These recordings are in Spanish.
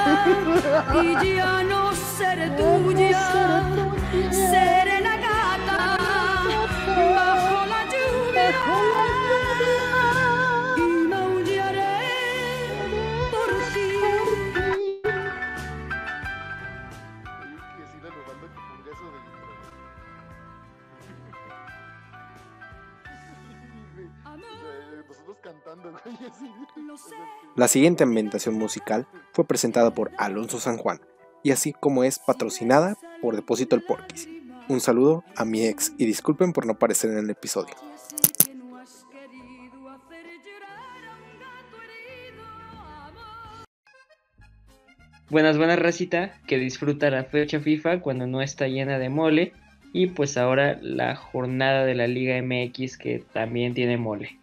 y ya no seré tuya, seré La siguiente ambientación musical fue presentada por Alonso San Juan y así como es patrocinada por Depósito El Porquis. Un saludo a mi ex y disculpen por no aparecer en el episodio. Buenas, buenas racita que disfruta la fecha FIFA cuando no está llena de mole y pues ahora la jornada de la Liga MX que también tiene mole.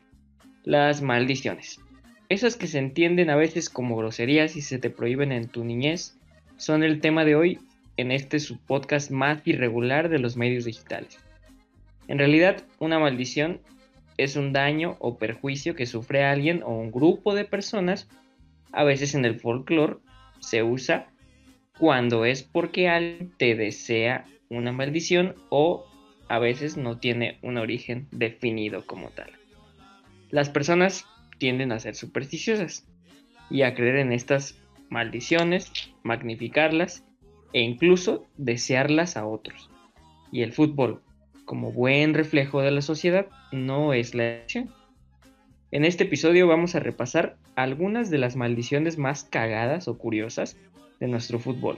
Las maldiciones. Esas que se entienden a veces como groserías y se te prohíben en tu niñez son el tema de hoy en este su podcast más irregular de los medios digitales. En realidad, una maldición es un daño o perjuicio que sufre alguien o un grupo de personas. A veces en el folclore se usa cuando es porque alguien te desea una maldición o a veces no tiene un origen definido como tal. Las personas tienden a ser supersticiosas y a creer en estas maldiciones, magnificarlas e incluso desearlas a otros. Y el fútbol, como buen reflejo de la sociedad, no es la excepción. En este episodio vamos a repasar algunas de las maldiciones más cagadas o curiosas de nuestro fútbol.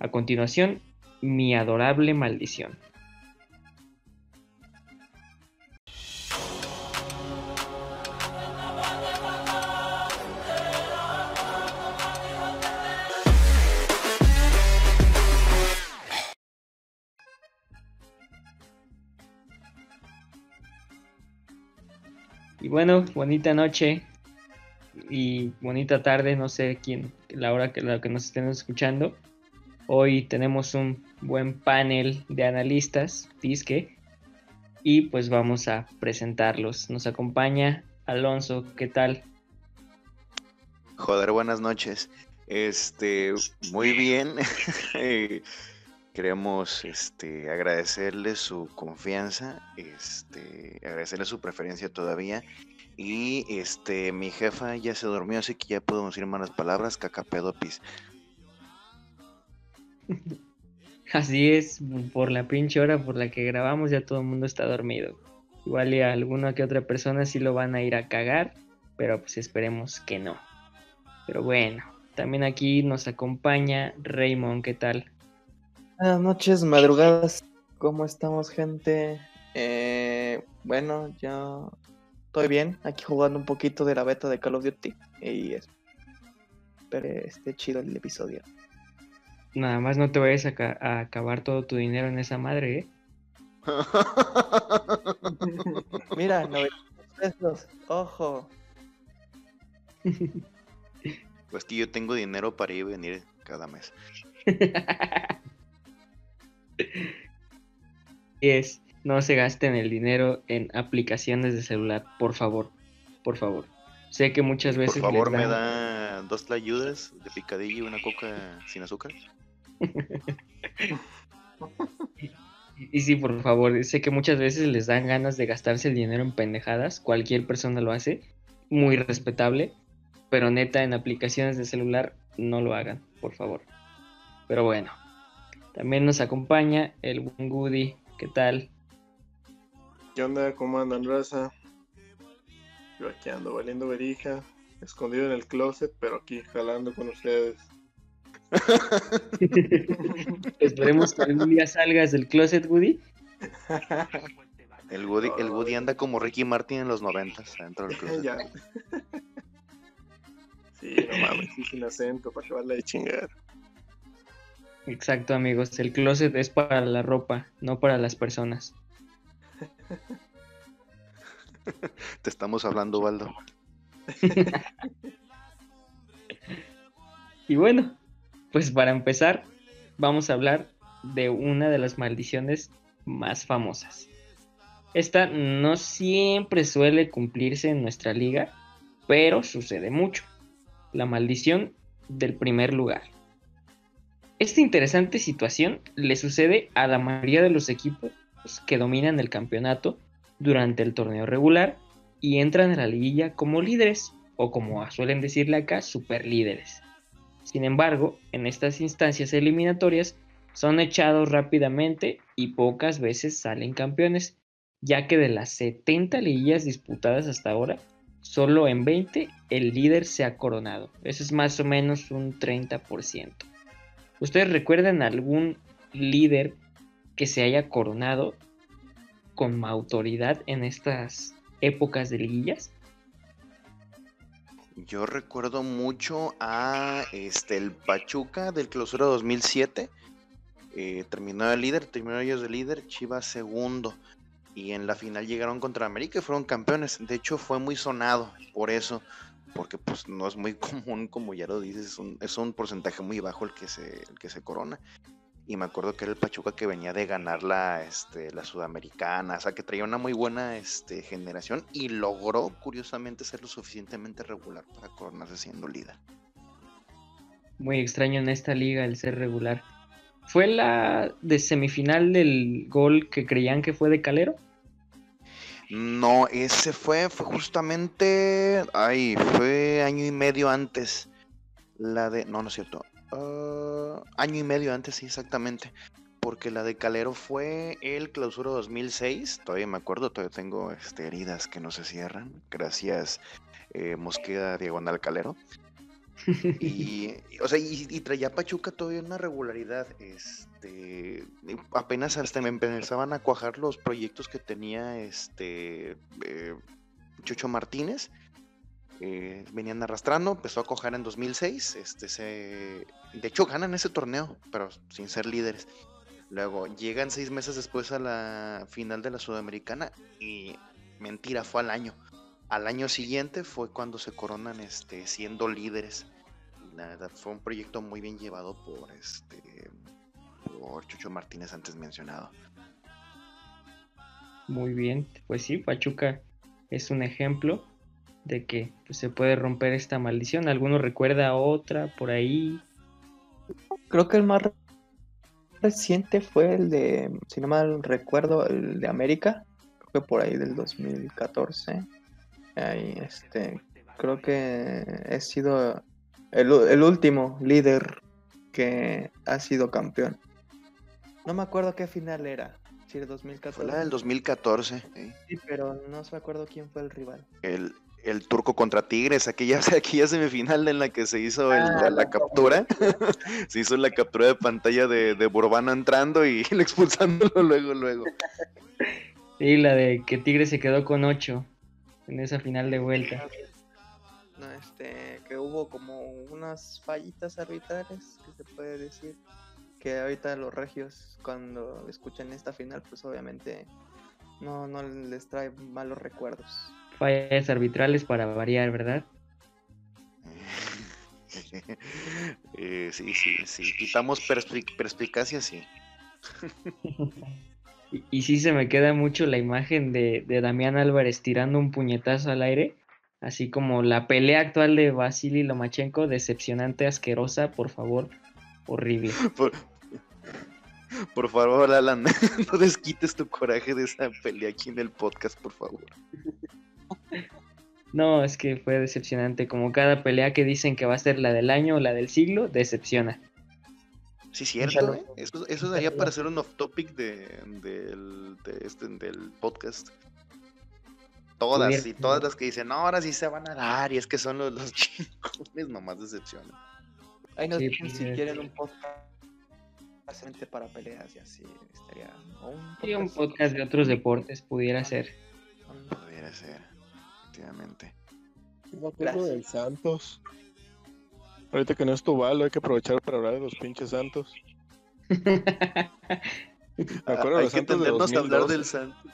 A continuación, mi adorable maldición. Y bueno, bonita noche y bonita tarde, no sé quién, la hora que, la que nos estén escuchando. Hoy tenemos un buen panel de analistas, Disque, y pues vamos a presentarlos. Nos acompaña Alonso, ¿qué tal? Joder, buenas noches. Este, muy bien. Queremos este, agradecerle su confianza, este, agradecerle su preferencia todavía. Y este, mi jefa ya se durmió, así que ya podemos decir malas palabras, cacapedopis. Así es, por la pinche hora por la que grabamos ya todo el mundo está dormido. Igual y a alguna que otra persona sí lo van a ir a cagar, pero pues esperemos que no. Pero bueno, también aquí nos acompaña Raymond, ¿qué tal? Buenas noches, madrugadas. ¿Cómo estamos, gente? Eh, bueno, yo estoy bien. Aquí jugando un poquito de la beta de Call of Duty. Y espero esté chido el episodio. Nada más no te vayas a acabar todo tu dinero en esa madre, ¿eh? Mira, 900 pesos. Ojo. Pues que yo tengo dinero para ir y venir cada mes. es, no se gasten el dinero en aplicaciones de celular, por favor, por favor. Sé que muchas Por veces favor, les me dan- da dos tlayudas de picadillo y una coca sin azúcar. Y, y sí, por favor, sé que muchas veces les dan ganas de gastarse el dinero en pendejadas, cualquier persona lo hace, muy respetable, pero neta en aplicaciones de celular no lo hagan, por favor. Pero bueno, también nos acompaña el buen Goody, ¿qué tal? ¿Qué onda? ¿Cómo andan, raza? Yo aquí ando valiendo verija, escondido en el closet, pero aquí jalando con ustedes. Esperemos que algún día salgas del closet, Goody. El Woody, el Woody anda como Ricky Martin en los noventas, adentro del closet. ya. Sí, no mames, sí, sin acento, para acabarla de chingar. Exacto, amigos, el closet es para la ropa, no para las personas. Te estamos hablando, Baldo. Y bueno, pues para empezar, vamos a hablar de una de las maldiciones más famosas. Esta no siempre suele cumplirse en nuestra liga, pero sucede mucho. La maldición del primer lugar. Esta interesante situación le sucede a la mayoría de los equipos que dominan el campeonato durante el torneo regular y entran a la liguilla como líderes o como suelen decirle acá, superlíderes. Sin embargo, en estas instancias eliminatorias son echados rápidamente y pocas veces salen campeones, ya que de las 70 liguillas disputadas hasta ahora, solo en 20 el líder se ha coronado. Eso es más o menos un 30%. ¿Ustedes recuerdan algún líder que se haya coronado con autoridad en estas épocas de liguillas? Yo recuerdo mucho a este el Pachuca del clausura 2007. Eh, terminó de líder, terminó ellos de líder, Chivas segundo. Y en la final llegaron contra América y fueron campeones. De hecho, fue muy sonado por eso. Porque pues no es muy común, como ya lo dices, es un, es un porcentaje muy bajo el que se, el que se corona y me acuerdo que era el Pachuca que venía de ganar la, este, la Sudamericana, o sea que traía una muy buena este, generación y logró curiosamente ser lo suficientemente regular para coronarse siendo líder. Muy extraño en esta liga el ser regular. ¿Fue la de semifinal del gol que creían que fue de Calero? No, ese fue, fue justamente, ay, fue año y medio antes. La de, no, no es cierto, Ah, año y medio antes, sí, exactamente. Porque la de Calero fue el clausura 2006. Todavía me acuerdo, todavía tengo este, heridas que no se cierran. Gracias, eh, Mosqueda Diagonal Calero. y, o sea, y, traía Pachuca todavía una regularidad. Este, apenas hasta me empezaban a cuajar los proyectos que tenía este eh, Chucho Martínez eh, venían arrastrando, empezó a coger en 2006, este, se, de hecho ganan ese torneo, pero sin ser líderes. Luego llegan seis meses después a la final de la Sudamericana y mentira, fue al año. Al año siguiente fue cuando se coronan este, siendo líderes. fue un proyecto muy bien llevado por este por Chucho Martínez antes mencionado. Muy bien, pues sí, Pachuca es un ejemplo de que pues, se puede romper esta maldición. ¿Alguno recuerda otra por ahí? Creo que el más reciente fue el de, si no mal recuerdo, el de América. Creo que por ahí del 2014. Ahí, este, creo que he sido el, el último líder que ha sido campeón. No me acuerdo qué final era. Si era 2014. Fue la del 2014. Sí, pero no se acuerdo quién fue el rival. El, el turco contra Tigres, aquella, aquella semifinal en la que se hizo ah, la, captura, se hizo la captura de pantalla de, de Borbano entrando y expulsándolo luego, luego. Sí, la de que Tigres se quedó con 8 en esa final de vuelta. No, este, que hubo como unas fallitas arbitrales, que se puede decir, que ahorita los regios cuando escuchan esta final, pues obviamente no, no les trae malos recuerdos fallas arbitrales para variar, ¿verdad? Eh, sí, sí, sí. Quitamos perspicacia, sí. y, sí se me queda mucho la imagen de, Damián Álvarez tirando un puñetazo al aire, así como la pelea actual de Vasily Lomachenko, decepcionante, asquerosa, por favor, horrible. Por, por favor, Alan, no desquites tu coraje de esa pelea aquí en el podcast, por favor. No, es que fue decepcionante. Como cada pelea que dicen que va a ser la del año o la del siglo, decepciona. Sí, cierto. ¿eh? Eso, eso daría para hacer un off topic de, del, este, del podcast. Todas y todas las que dicen, no, ahora sí se van a dar, y es que son los, los chingones, nomás decepcionan. Ahí nos dicen si quieren un podcast para peleas y así estaría. un podcast, un podcast de otros deportes pudiera ser. Pudiera ser efectivamente. Me acuerdo del Santos. Ahorita que no es tu balo, hay que aprovechar para hablar de los pinches Santos. Me acuerdo hay que tendernos a hablar del Santos.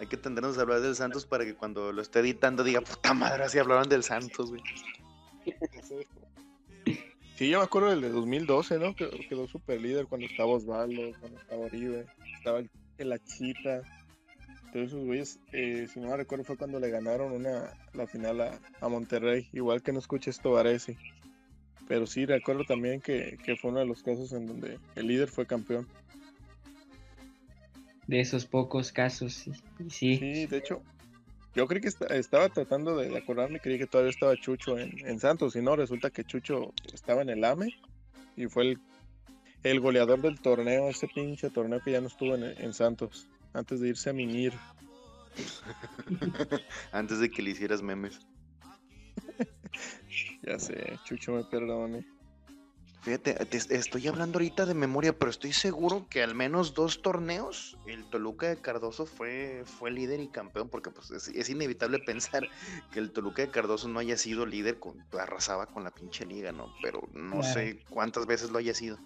Hay que tendernos a hablar del Santos para que cuando lo esté editando diga, puta madre, así hablaron del Santos, güey. Sí, yo me acuerdo del de 2012, ¿no? Que quedó super líder cuando estaba Osvaldo, cuando estaba Oribe, estaba el, Achita esos güeyes, eh, si no me recuerdo, fue cuando le ganaron una, la final a, Monterrey. Igual que no escuches esto, Varese. Pero sí, recuerdo también que, que fue uno de los casos en donde el líder fue campeón. De esos pocos casos, y, y sí. Sí, de hecho, yo creí que esta- estaba tratando de acordarme, creí que todavía estaba Chucho en, en Santos, y no, resulta que Chucho estaba en el AME y fue el, el goleador del torneo, ese pinche torneo que ya no estuvo en, en Santos, antes de irse a Minir. Antes de que le hicieras memes. Ya sé, Chucho me perdone. Fíjate, te- estoy hablando ahorita de memoria, pero estoy seguro que al menos dos torneos el Toluca de Cardoso fue, fue líder y campeón, porque pues es, es inevitable pensar que el Toluca de Cardoso no haya sido líder, con, arrasaba con la pinche liga, ¿no? Pero no Claro. sé cuántas veces lo haya sido.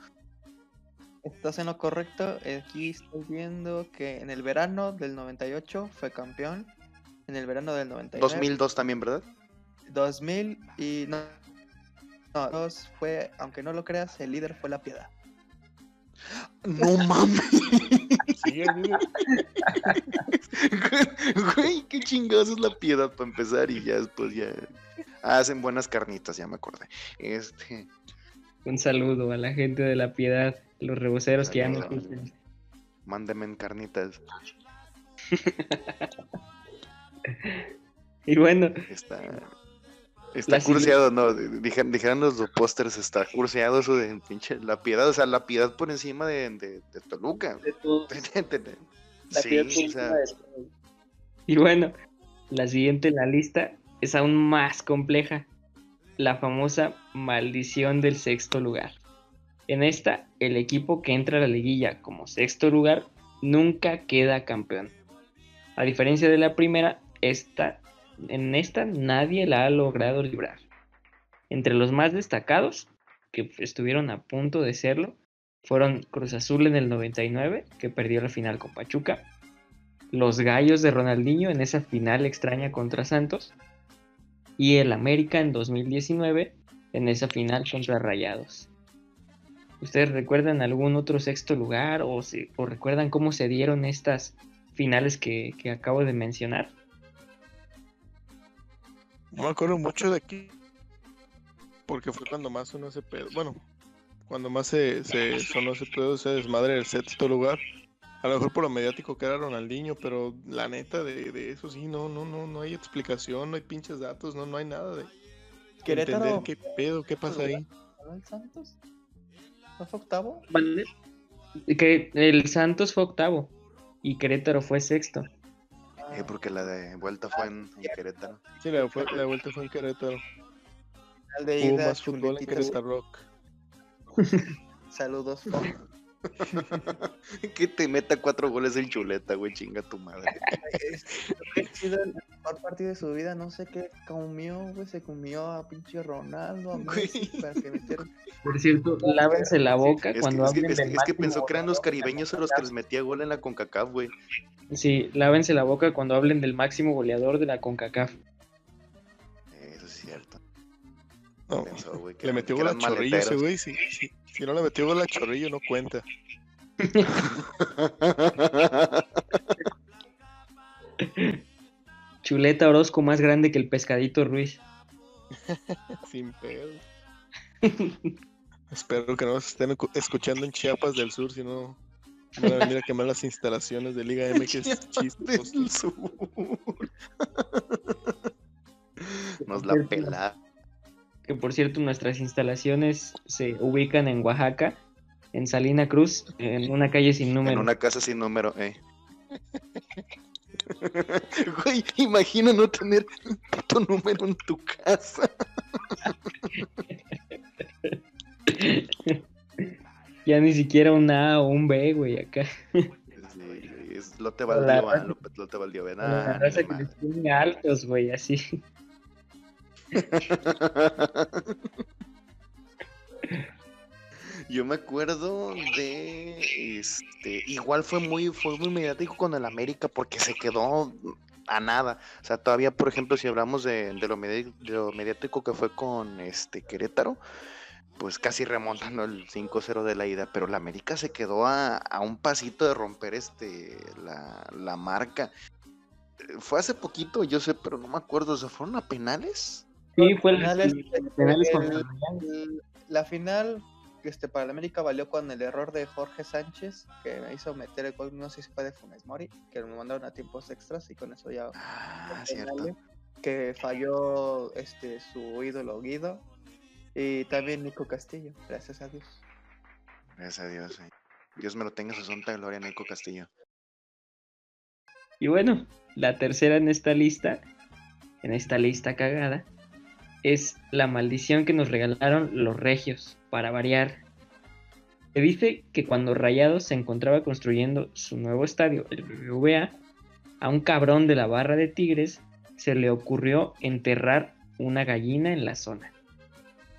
Estás en lo correcto. Aquí estoy viendo que en el verano del 98 fue campeón. En el verano del 99. 2002 también, ¿verdad? 2000 y no. No, dos fue, aunque no lo creas, el líder fue la piedad. No mames. Sí, el líder- Güey, qué chingados es la piedad para empezar y ya después ya hacen buenas carnitas, ya me acordé. Este, Un saludo a la gente de la piedad, los reboceros que ya no Saludos. escuchan. mándenme carnitas. Y bueno, Está, está La curseado, ¿no? Dijeron, los pósters, está curseado eso de pinche la piedad, o sea, la piedad por encima de, de, de Toluca. de todo, la Sí, piedad por encima sea, de todo. Y bueno, la siguiente en la lista es aún más compleja. La famosa maldición del sexto lugar. En esta, el equipo que entra a la liguilla como sexto lugar nunca queda campeón. A diferencia de la primera, esta, en esta nadie la ha logrado librar. Entre los más destacados, que estuvieron a punto de serlo, fueron Cruz Azul en el 99, que perdió la final con Pachuca, los Gallos de Ronaldinho en esa final extraña contra Santos, y el América en 2019 en esa final contra Rayados. ¿Ustedes recuerdan algún otro sexto lugar o, o recuerdan cómo se dieron estas finales que acabo de mencionar? No me acuerdo mucho de aquí. Porque fue cuando más sonó ese pedo. Bueno, cuando más se, se sonó ese pedo, ese desmadre del sexto lugar. A lo mejor por lo mediático que era Ronaldinho, pero la neta de, de eso sí, no, no, no, no hay explicación, no hay pinches datos, no, no hay nada de Querétaro. entender qué pedo, qué pasa ahí. ¿Ganó el Santos? ¿No fue octavo? Que el Santos fue octavo y Querétaro fue sexto. Eh, porque la de vuelta fue en, en Querétaro. Sí, la, fue- la vuelta fue en Querétaro. Final de Hubo ida, más fútbol en. Querétaro Rock. Saludos. que te meta cuatro goles el chuleta, güey, chinga tu madre. Sido el mejor partido de su vida, no sé qué comió, güey, se comió a pinche Ronaldo, a. Messi, para que metieran. Por cierto, lávense la boca Es que, cuando es que- hablen es- del es que máximo pensó que eran los goleador de la caribeños a los que les metía gol en la CONCACAF, güey. Sí, lávense la boca cuando hablen del máximo goleador de la CONCACAF. Eso es cierto. No, Pensó, güey, que le metió que gol a Chorrillo ese güey. Si, si, si no le metió gol a Chorrillo, no cuenta. Chuleta Orozco más grande que el pescadito Ruiz. Sin pedo. Espero que no nos estén escu- escuchando en Chiapas del Sur, si no van a venir a quemar las instalaciones de Liga MX chistos. del sur. Nos la pela. Que por cierto, nuestras instalaciones se ubican en Oaxaca, en Salina Cruz, en una calle sin número. En una casa sin número, eh. Güey, imagina no tener un puto número en tu casa. ya ni siquiera un A o un B, güey, acá. Sí, es lote baldío, ah, lo- lote baldío, ven. la raza ni que les altos, güey, así. Yo me acuerdo de este, igual fue muy, fue muy mediático con el América porque se quedó a nada. O sea, todavía, por ejemplo, si hablamos de, lo, mediático que fue con este Querétaro, pues casi remontando el 5-0 de la ida, pero la América se quedó a, a un pasito de romper este la, la marca. Fue hace poquito, yo sé, pero no me acuerdo, ¿se fueron a penales? Sí, fue el, Finales, el- el- la final este, para el América valió con el error de Jorge Sánchez, que me hizo meter el gol, no sé si fue de Funes Mori, que me mandaron a tiempos extras y con eso ya Ah, cierto. que falló este su ídolo Guido y también Nico Castillo, gracias a Dios. Gracias a Dios. eh. Dios me lo tenga en su santa gloria, Nico Castillo. Y bueno, la tercera en esta lista, en esta lista cagada, es la maldición que nos regalaron los regios, para variar. Se dice que cuando Rayados se encontraba construyendo su nuevo estadio, el BBVA, a un cabrón de la barra de Tigres se le ocurrió enterrar una gallina en la zona.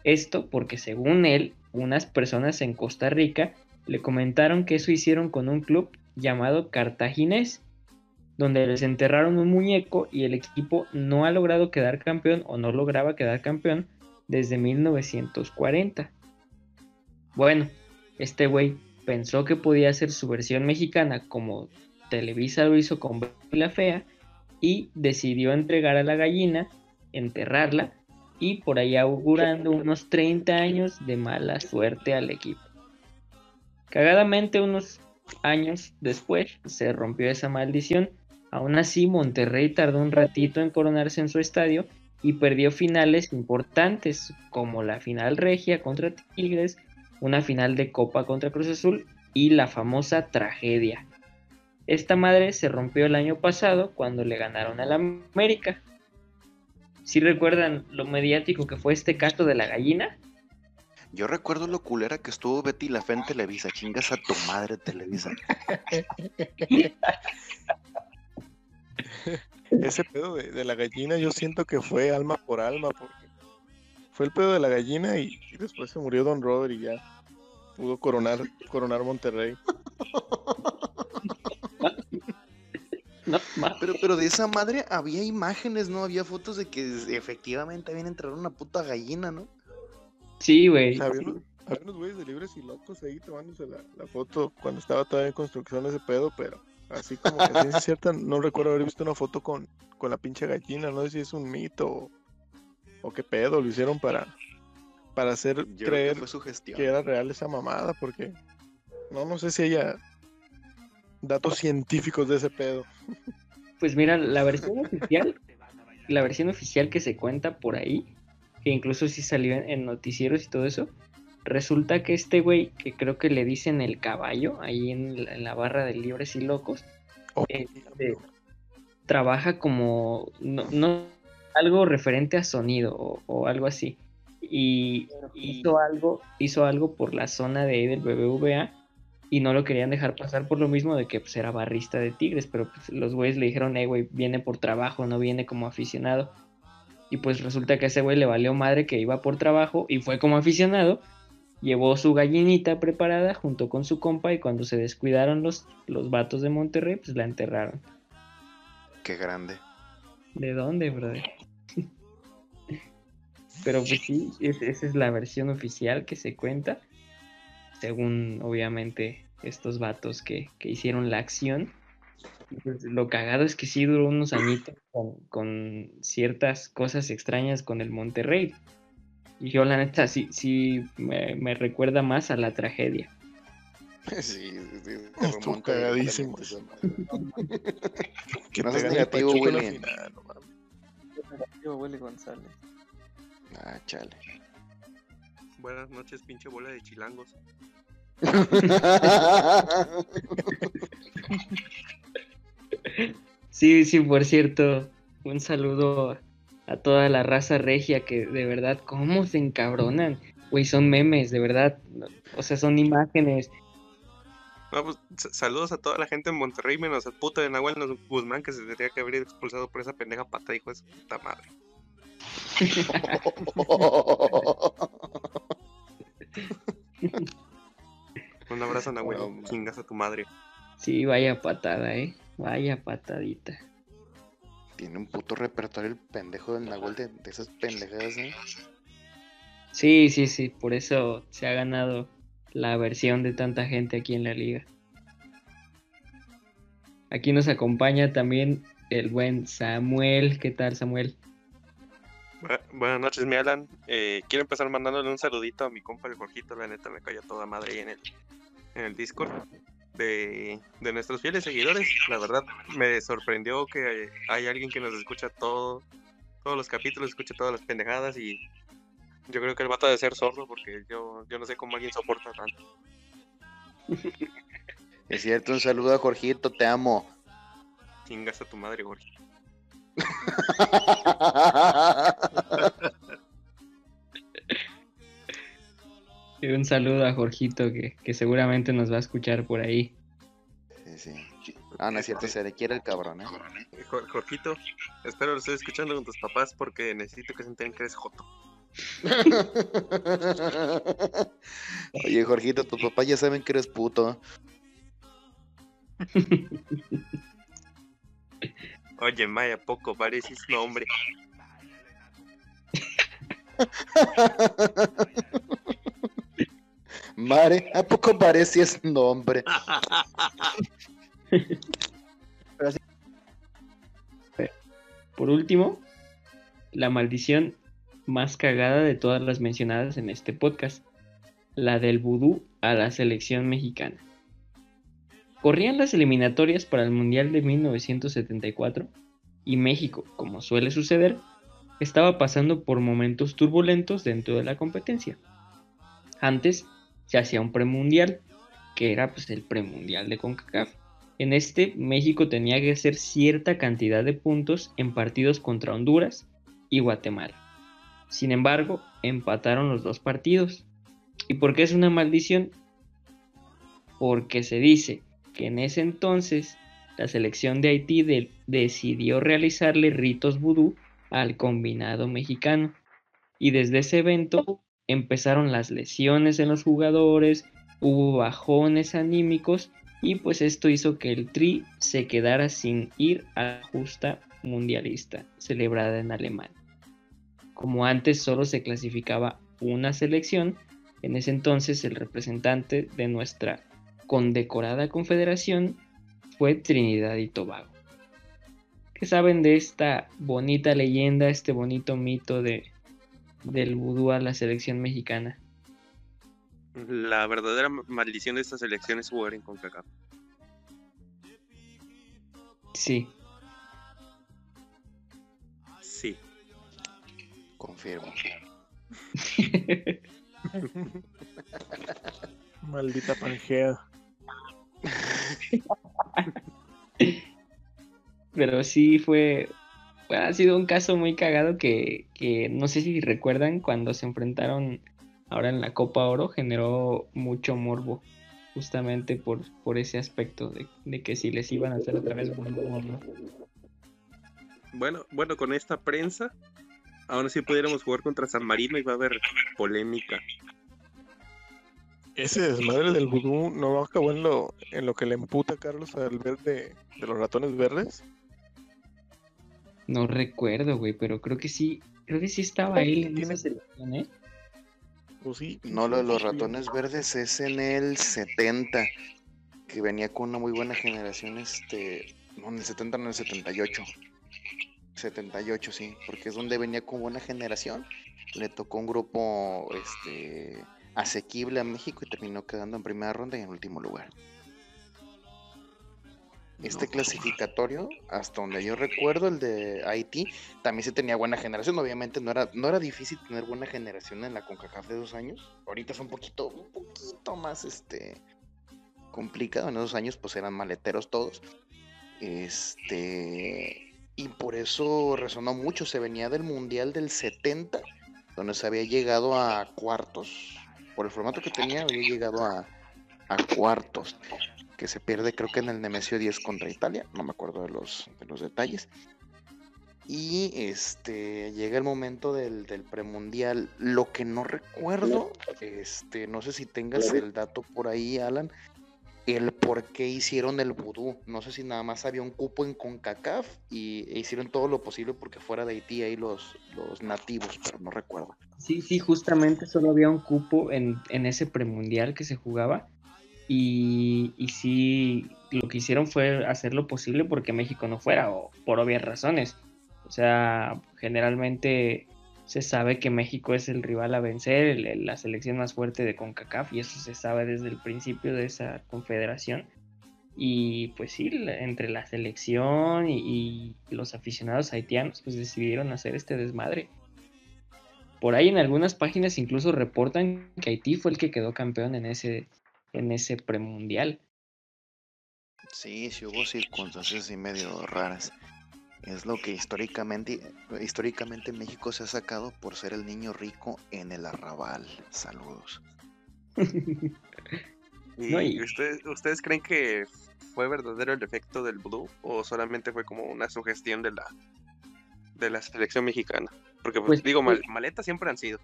Esto porque según él, unas personas en Costa Rica le comentaron que eso hicieron con un club llamado Cartaginés, donde les enterraron un muñeco y el equipo no ha logrado quedar campeón o no lograba quedar campeón desde 1940. Bueno, este güey pensó que podía hacer su versión mexicana como Televisa lo hizo con la Fea y decidió entregar a la gallina, enterrarla y por ahí augurando unos 30 años de mala suerte al equipo. Cagadamente unos años después se rompió esa maldición. Aún así, Monterrey tardó un ratito en coronarse en su estadio y perdió finales importantes, como la final regia contra Tigres, una final de Copa contra Cruz Azul y la famosa tragedia. Esta madre se rompió el año pasado cuando le ganaron al América. Si recuerdan lo mediático que fue este caso de la gallina? Yo recuerdo lo culera que estuvo Betty la Fe en Televisa. Chingas a tu madre, Televisa. Ese pedo de, de la gallina yo siento que fue alma por alma, porque fue el pedo de la gallina y, y después se murió Don Robert y ya pudo coronar, coronar Monterrey. No, Pero, pero de esa madre había imágenes, ¿no? Había fotos de que efectivamente habían entrado una puta gallina, ¿no? Sí, güey. O sea, había, unos, había unos güeyes de libres y locos ahí tomándose la, la foto cuando estaba todavía en construcción ese pedo, pero así como que a ciencia cierta, no recuerdo haber visto una foto con, con la pinche gallina, no sé si es un mito o, o qué pedo, lo hicieron para, para hacer Yo creer que su que era real esa mamada, porque no, no sé si haya datos científicos de ese pedo. Pues mira, la versión oficial, la versión oficial que se cuenta por ahí, que incluso sí salió en, en noticieros y todo eso, resulta que este güey, que creo que le dicen el caballo, ahí en la, en la barra de libres y locos, Oh, Este, trabaja como, no, no- algo referente a sonido o, o algo así. Y hizo algo, hizo algo por la zona de ahí del BBVA y no lo querían dejar pasar por lo mismo de que pues, era barrista de Tigres, pero pues, los güeyes le dijeron, eh, güey, viene por trabajo, no viene como aficionado. Y pues resulta que a ese güey le valió madre que iba por trabajo y fue como aficionado. Llevó su gallinita preparada junto con su compa y cuando se descuidaron los, los vatos de Monterrey, pues la enterraron. Qué grande. ¿De dónde, brother? Pero pues sí, es- esa es la versión oficial que se cuenta. Según, obviamente, estos vatos que, que hicieron la acción. Pues, lo cagado es que sí duró unos añitos con, con ciertas cosas extrañas con el Monterrey. Y yo, la neta, sí, sí me, me recuerda más a la tragedia. Sí, sí, te Estuvo cagadísimo. Que No gane negativo, final, no mames. Negativo, Willy González. Ah, chale. Buenas noches, pinche bola de chilangos. Sí, sí, por cierto, un saludo a toda la raza regia que de verdad, ¿cómo se encabronan? Güey, son memes, de verdad. O sea, son imágenes. No, pues, saludos a toda la gente en Monterrey, menos al puto de Nahuel Guzmán, que se tendría que haber expulsado por esa pendeja pata, hijo de su puta madre. Un abrazo, Nahuel. Chingas a tu madre. Sí, vaya patada, ¿eh? Vaya patadita. Tiene un puto repertorio el pendejo del Nahuel de, de esas pendejadas, ¿eh? Sí, sí, sí, por eso se ha ganado la versión de tanta gente aquí en la liga. Aquí nos acompaña también el buen Samuel. ¿Qué tal, Samuel? Bu- Buenas noches, mi Alan. Eh, quiero empezar mandándole un saludito a mi compa el Jorgito. La neta me cayó toda madre ahí en el, en el Discord de, de nuestros fieles seguidores. La verdad, me sorprendió que hay alguien que nos escucha todo, todos los capítulos, escucha todas las pendejadas y yo creo que el vato de ser sordo porque yo, yo no sé cómo alguien soporta tanto. Es cierto, un saludo a Jorgito, te amo. Chingas a tu madre, Jorge. un saludo a Jorgito que, que seguramente nos va a escuchar por ahí. Sí, sí. Ah, no es cierto, se le quiere el cabrón, ¿eh? Eh, Jor- Jorgito, espero lo estés escuchando con tus papás porque necesito que se enteren que eres Joto. Oye, Jorgito, tus papás ya saben que eres puto. Oye, Maya, poco pareces nombre. Mare, ¿a poco parece ese nombre? Por último, la maldición más cagada de todas las mencionadas en este podcast, la del vudú a la selección mexicana. Corrían las eliminatorias para el Mundial de 1974 y México, como suele suceder, estaba pasando por momentos turbulentos dentro de la competencia. Antes se hacía un premundial, que era pues el premundial de CONCACAF. En este, México tenía que hacer cierta cantidad de puntos en partidos contra Honduras y Guatemala. Sin embargo, empataron los dos partidos. ¿Y por qué es una maldición? Porque se dice que en ese entonces la selección de Haití de- decidió realizarle ritos vudú al combinado mexicano. Y desde ese evento empezaron las lesiones en los jugadores, hubo bajones anímicos y pues esto hizo que el Tri se quedara sin ir a la justa mundialista celebrada en Alemania. Como antes solo se clasificaba una selección, en ese entonces el representante de nuestra condecorada confederación fue Trinidad y Tobago. ¿Qué saben de esta bonita leyenda, este bonito mito de, del vudú a la selección mexicana? La verdadera ma- maldición de esta selección es jugar en CONCACAF. Sí, Sí. Confirmo. Maldita Pangea. Pero sí fue. Bueno, ha sido un caso muy cagado que, que no sé si recuerdan cuando se enfrentaron ahora en la Copa Oro, generó mucho morbo. Justamente por, por ese aspecto de, de que si les iban a hacer otra vez no. Bueno, bueno, con esta prensa, ahora sí pudiéramos jugar contra San Marino y va a haber polémica. Ese desmadre del vudú no acabó en lo, en lo que le emputa a Carlos al verde de los ratones verdes. No recuerdo, güey, pero creo que sí, creo que sí estaba él en esa selección, ¿eh? ¿O sí? No, lo de los ratones verdes es en el 70, que venía con una muy buena generación, este, no, en el 70, no, en el 78. 78, sí, porque es donde venía con buena generación. Le tocó un grupo, este, asequible a México y terminó quedando en primera ronda y en último lugar. Este clasificatorio, hasta donde yo recuerdo, el de Haití, también se tenía buena generación. Obviamente no era, no era difícil tener buena generación en la CONCACAF de dos años. Ahorita es un poquito, un poquito más este complicado. En esos años, pues eran maleteros todos. Este. Y por eso resonó mucho. Se venía del Mundial del 70, donde se había llegado a cuartos. Por el formato que tenía, había llegado a, a cuartos. Que se pierde, creo que en el Nemesio 10 contra Italia. No me acuerdo de los, de los detalles. Y este llega el momento del, del premundial. Lo que no recuerdo, este, no sé si tengas el dato por ahí, Alan, el por qué hicieron el vudú. No sé si nada más había un cupo en CONCACAF y e hicieron todo lo posible porque fuera de Haití ahí los, los nativos, pero no recuerdo. Sí, sí, justamente solo había un cupo en, en ese premundial que se jugaba. Y, y sí, lo que hicieron fue hacer lo posible porque México no fuera, o por obvias razones. O sea, generalmente se sabe que México es el rival a vencer, la selección más fuerte de CONCACAF, y eso se sabe desde el principio de esa confederación. Y pues sí, entre la selección y, y los aficionados haitianos, pues decidieron hacer este desmadre. Por ahí en algunas páginas incluso reportan que Haití fue el que quedó campeón en ese, en ese premundial. Sí, sí hubo circunstancias así medio raras. Es lo que históricamente, históricamente México se ha sacado por ser el niño rico en el arrabal. Saludos. ¿Y No, y- ustedes, ustedes creen que fue verdadero el efecto del vudú o solamente fue como una sugestión de la de la selección mexicana? Porque pues, Pues, digo, pues- mal- maletas siempre han sido.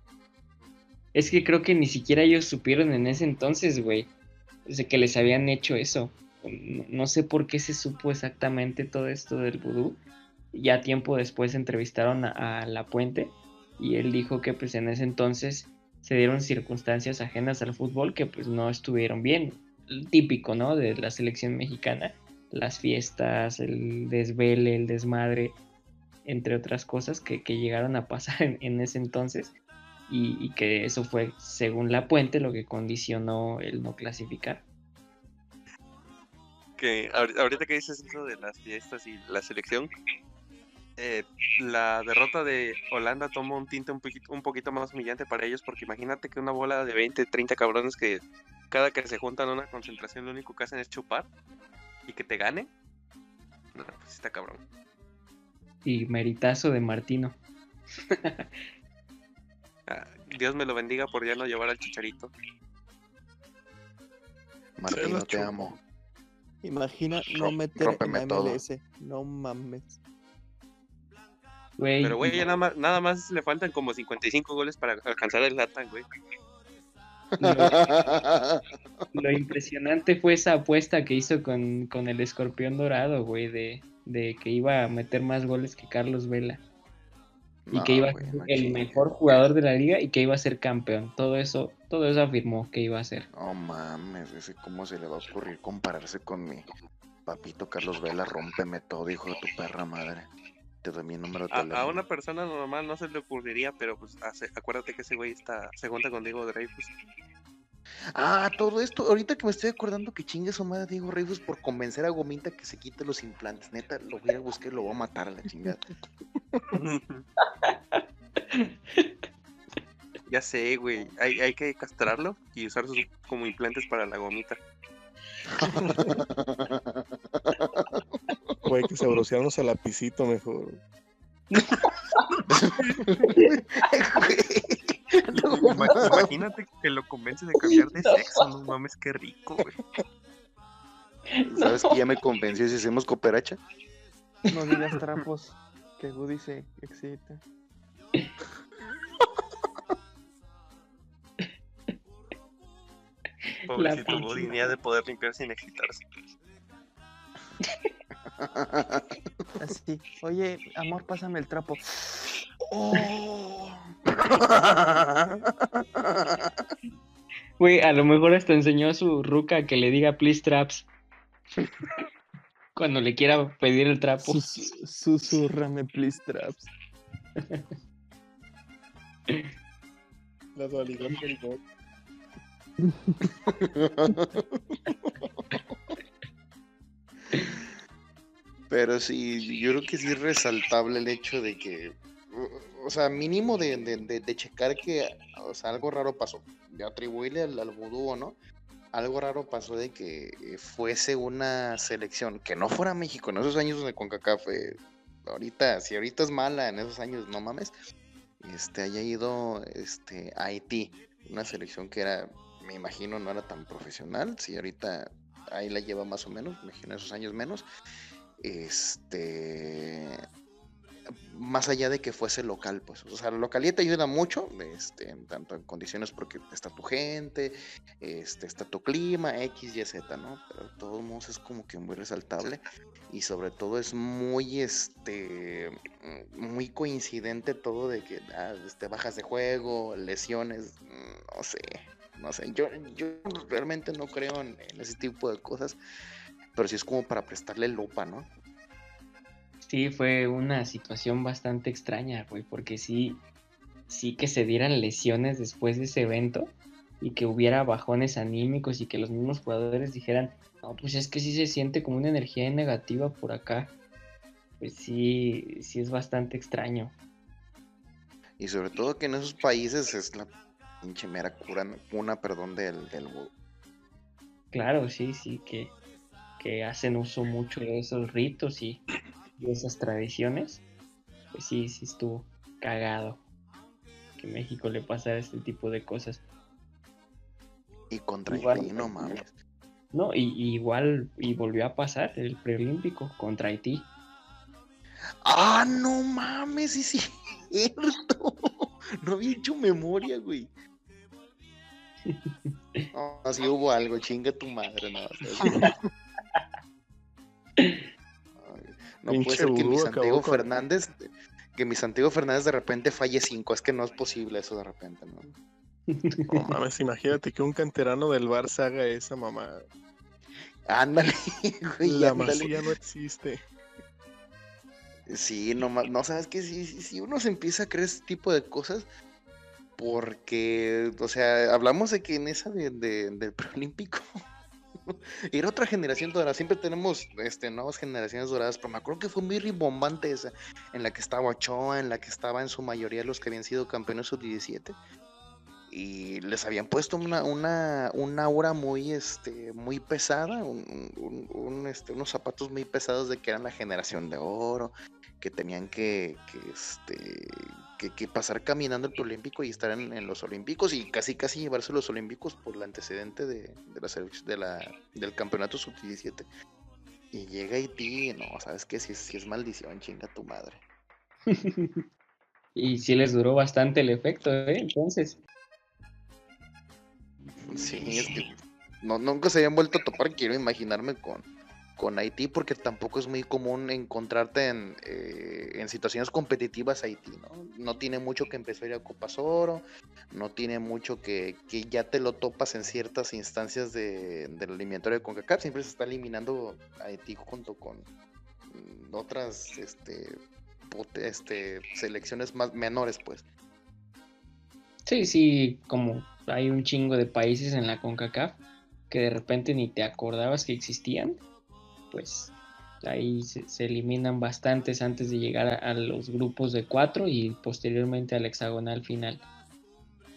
Es que creo que ni siquiera ellos supieron en ese entonces, güey, de que les habían hecho eso. No, sé por qué se supo exactamente todo esto del vudú. Ya tiempo después entrevistaron a, La Puente y él dijo que pues en ese entonces se dieron circunstancias ajenas al fútbol que pues no estuvieron bien. Típico, ¿no? De la selección mexicana. Las fiestas, el desvele, el desmadre, entre otras cosas que, llegaron a pasar en ese entonces y, y que eso fue, según la puente, lo que condicionó el no clasificar. Que ahor- ahorita que dices eso de las fiestas y la selección, eh, la derrota de Holanda toma un tinte un poquito, un poquito más humillante para ellos, porque imagínate que una bola de 20, 30 cabrones que cada que se juntan a una concentración lo único que hacen es chupar y que te gane. No, pues está cabrón. Y meritazo de Martino. Ah, Dios me lo bendiga por ya no llevar al chicharito. Martino, la te amo. Imagina no meter en todo. MLS. No mames. Güey, Pero, güey, ya nada más, nada más le faltan como 55 goles para alcanzar el Latan, güey. lo, lo impresionante fue esa apuesta que hizo con, con el escorpión dorado, güey, de, de que iba a meter más goles que Carlos Vela. Y que No, iba a ser el mejor jugador de la liga y que iba a ser campeón. Todo eso, todo eso afirmó que iba a ser. No mames, ese cómo se le va a ocurrir compararse con mi papito Carlos Vela, rómpeme todo, hijo de tu perra madre. Te doy mi número de A, teléfono. a una persona normal no se le ocurriría, pero pues hace- acuérdate que ese güey está, se junta con Diego Dreyfus. Ah, todo esto, ahorita que me estoy acordando que chingue su madre Diego Reyes por convencer a Gomita que se quite los implantes. Neta, lo voy a buscar y lo voy a matar a la chingada. ya sé, güey. Hay, hay que castrarlo y usar sus como implantes para la gomita. Güey, que se brocearnos a lapicito mejor. Ima- Imagínate que lo convence de cambiar de sexo. No mames, qué rico, güey. ¿Sabes que ya me convenció si hacemos cooperacha? No digas trapos. Que Woody se excita. Pobrecito Woody, ni ha de poder limpiar sin excitarse. Así. Oye, amor, pásame el trapo. Güey, a lo mejor hasta enseñó a su ruca que le diga please traps. Cuando le quiera pedir el trapo. Sus- susurrame, please, traps. La dualidad del bot. Pero sí, yo creo que sí es resaltable el hecho de que, o sea, mínimo de, de, de- checar que, o sea, algo raro pasó, de atribuirle al, al vudú no, algo raro pasó de que eh, fuese una selección, que no fuera México en esos años donde CONCACAF, eh, ahorita, si ahorita es mala en esos años, no mames, este, haya ido este, a Haití, una selección que era, me imagino, no era tan profesional, si ahorita ahí la lleva más o menos, me imagino esos años menos, este más allá de que fuese local, pues, o sea, la localidad ayuda mucho, este, en tanto en condiciones porque está tu gente, este, está tu clima, X, Y, Z, ¿no? Pero de todos modos es como que muy resaltable y sobre todo es muy, este, muy coincidente todo de que, ah, este, bajas de juego, lesiones, no sé, no sé, yo, yo realmente no creo en ese tipo de cosas, pero sí es como para prestarle lupa, ¿no? Sí, fue una situación bastante extraña, güey, porque sí, sí que se dieran lesiones después de ese evento y que hubiera bajones anímicos y que los mismos jugadores dijeran, no, pues es que sí se siente como una energía negativa por acá. Pues sí, sí es bastante extraño. Y sobre todo que en esos países es la pinche mera cura, cuna, perdón, del, del. Claro, sí, sí, que, que hacen uso mucho de esos ritos y, y esas tradiciones. Pues sí, sí estuvo cagado que México le pasara este tipo de cosas. Y contra Igual. Haití, no mames. No, y, y igual, y volvió a pasar el preolímpico contra Haití. ¡Ah, no mames! Sí, sí, es cierto. No había hecho memoria, güey. No, así hubo algo, chinga tu madre, no. o sea, No puede ser que mi Santiago Fernández, que mi Santiago Fernández de repente falle cinco, es que no es posible eso de repente, ¿no? No mames, imagínate que un canterano del Barça haga esa mamá. Ándale, güey, La ándale. no existe. Sí, no, no sabes que sí, sí, uno se empieza a creer este tipo de cosas porque, o sea, hablamos de que en esa de, de- del preolímpico era otra generación dorada. Siempre tenemos este, nuevas generaciones doradas, pero me acuerdo que fue muy rimbombante esa, en la que estaba Ochoa, en la que estaba en su mayoría los que habían sido campeones sub-17 y les habían puesto una, una, una aura muy, este, muy pesada, un- este, unos zapatos muy pesados de que eran la generación de oro, que tenían que, que, este, que, que pasar caminando el preolímpico y estar en, en los olímpicos y casi casi llevarse los olímpicos por el antecedente de, de la, de la, del campeonato sub-17. Y llega Haití, no, sabes que si, es- si es maldición, chinga tu madre. Y sí les duró bastante el efecto, ¿eh? Entonces, Sí, es que no, nunca se habían vuelto a topar, quiero imaginarme con, con Haití, porque tampoco es muy común encontrarte en, eh, en situaciones competitivas Haití, ¿no? No tiene mucho que empezar a ir a Copas Oro, no tiene mucho que, que ya te lo topas en ciertas instancias de, del eliminatorio de CONCACAF, siempre se está eliminando Haití junto con otras este, este, selecciones más menores, pues. sí, sí, como hay un chingo de países en la CONCACAF que de repente ni te acordabas que existían, pues ahí se, se eliminan bastantes antes de llegar a, a los grupos de cuatro y posteriormente al hexagonal final.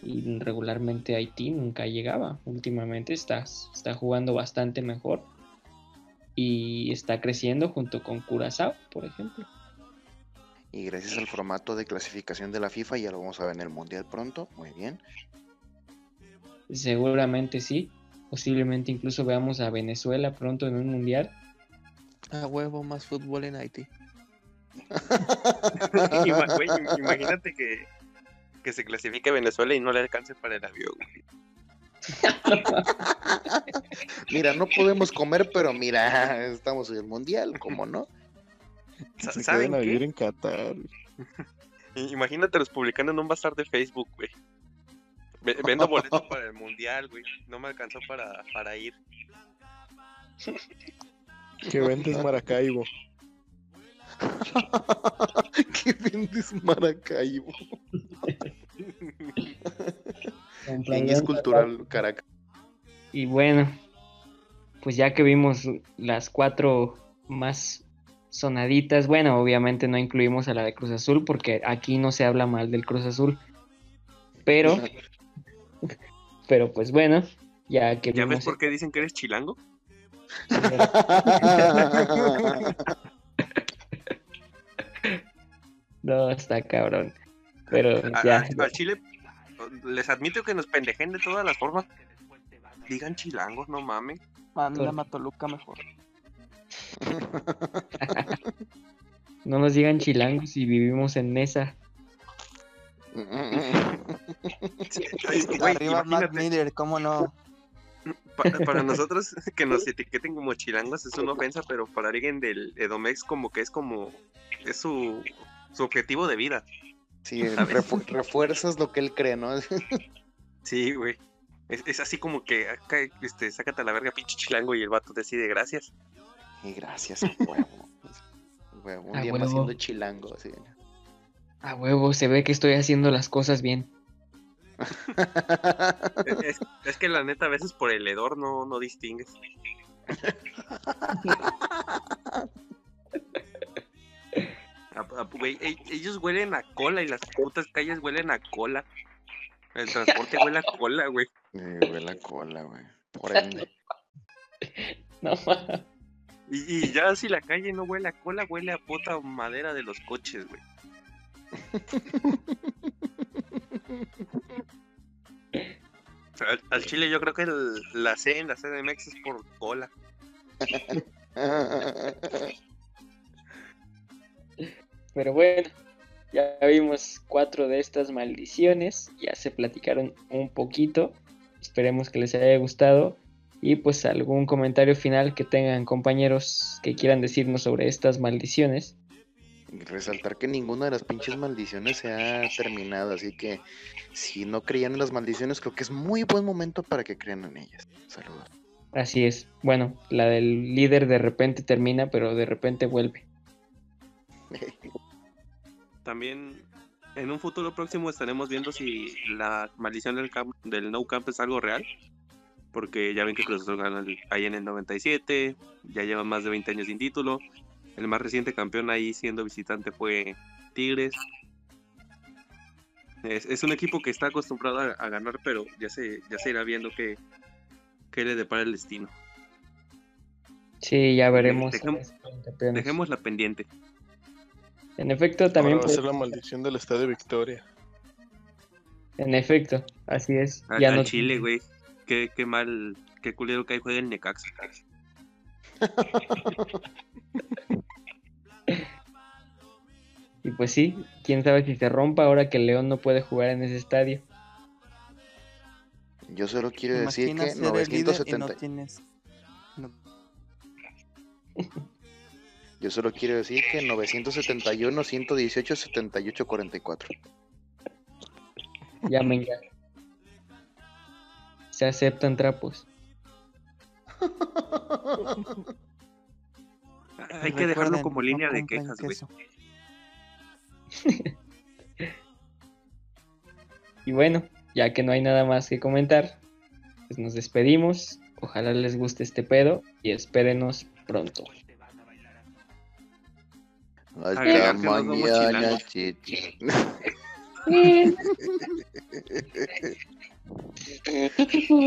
Y regularmente Haití nunca llegaba. Últimamente está, está jugando bastante mejor y está creciendo junto con Curazao, por ejemplo. Y gracias al formato de clasificación de la FIFA, ya lo vamos a ver en el Mundial pronto, muy bien. Seguramente sí. Posiblemente incluso veamos a Venezuela pronto en un mundial. A huevo, más fútbol en Haití. Güey, imagínate que, que se clasifique Venezuela y no le alcance para el avión. güey. Mira, no podemos comer, pero mira, estamos en el mundial, ¿cómo no? Se ¿Saben a vivir qué? en Qatar. I- Imagínatelos publicando en un bazar de Facebook, güey. Ve- Vendo boleto para el mundial, güey. No me alcanzó para, para ir. Que vendes Maracaibo. ¿Qué vendes Maracaibo? Niñez cultural, Caracas. Y bueno, pues ya que vimos las cuatro más sonaditas, bueno, obviamente no incluimos a la de Cruz Azul porque aquí no se habla mal del Cruz Azul. Pero, pero pues bueno, ya que ¿Ya ves por qué dicen que eres chilango? No, está cabrón. Pero A- ya, Al Chile, les admito que nos pendejen de todas las formas. Digan chilangos, no mamen. Mándame a Toluca mejor. no nos digan chilangos y vivimos en Nesa. Güey, Arriba Matt Miller, ¿cómo no? Pa- para nosotros que nos etiqueten como chilangos es una ofensa, pero para alguien del Edomex como que es como es su, su objetivo de vida. Sí, refu- refuerzas lo que él cree, ¿no? Sí, güey. Es, es así como que acá, este, sácate a la verga, pinche chilango, y el vato decide gracias. Y gracias, a huevo. Huevo, Un A día más huevo. siendo chilango, así. A huevo, se ve que estoy haciendo las cosas bien. Es, es que la neta, a veces por el hedor no, no distingues. A- a- e- ellos huelen a cola y las putas calles huelen a cola. El transporte huele a cola, güey. Eh, huele la cola, güey. Por ende. No. Y, y ya si la calle no huele a cola, huele a puta madera de los coches, güey. Al chile yo creo que el- la C en la CDMX es por cola. Pero bueno, ya vimos cuatro de estas maldiciones, ya se platicaron un poquito, esperemos que les haya gustado y pues algún comentario final que tengan compañeros que quieran decirnos sobre estas maldiciones. Resaltar que ninguna de las pinches maldiciones se ha terminado, así que si no creían en las maldiciones, creo que es muy buen momento para que crean en ellas. Saludos. Así es, bueno, la del líder de repente termina, pero de repente vuelve. También en un futuro próximo estaremos viendo si la maldición del, camp- del no camp es algo real. Porque ya ven que Cruz Azul ganó el- ahí en el 97, ya lleva más de 20 años sin título. El más reciente campeón ahí siendo visitante fue Tigres. Es, es un equipo que está acostumbrado a, a ganar, pero ya se, ya se irá viendo qué, qué le depara el destino. Sí, ya veremos. Dejemos-. Dejémosla pendiente. En efecto, también Ahora va a ser la maldición del Estadio Victoria. En efecto, así es. Al, ya no Chile, güey. Qué, qué mal, qué culero que ahí juega el Necaxa. Y pues sí, quién sabe si se rompa ahora que el León no puede jugar en ese estadio. Yo solo quiero ¿Te decir que ser el líder y 970. no tienes... no- Yo solo quiero decir que 971, 118, 78, 44. Llamen ya. Se aceptan trapos. Hay que dejarlo como no línea de quejas, güey. Y bueno, ya que no hay nada más que comentar, pues nos despedimos. Ojalá les guste este pedo y espérenos pronto. Hasta mañana, chichi.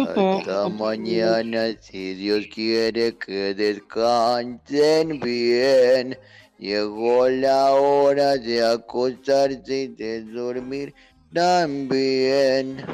Hasta mañana, si Dios quiere que descansen bien. Llegó la hora de acostarse y de dormir también.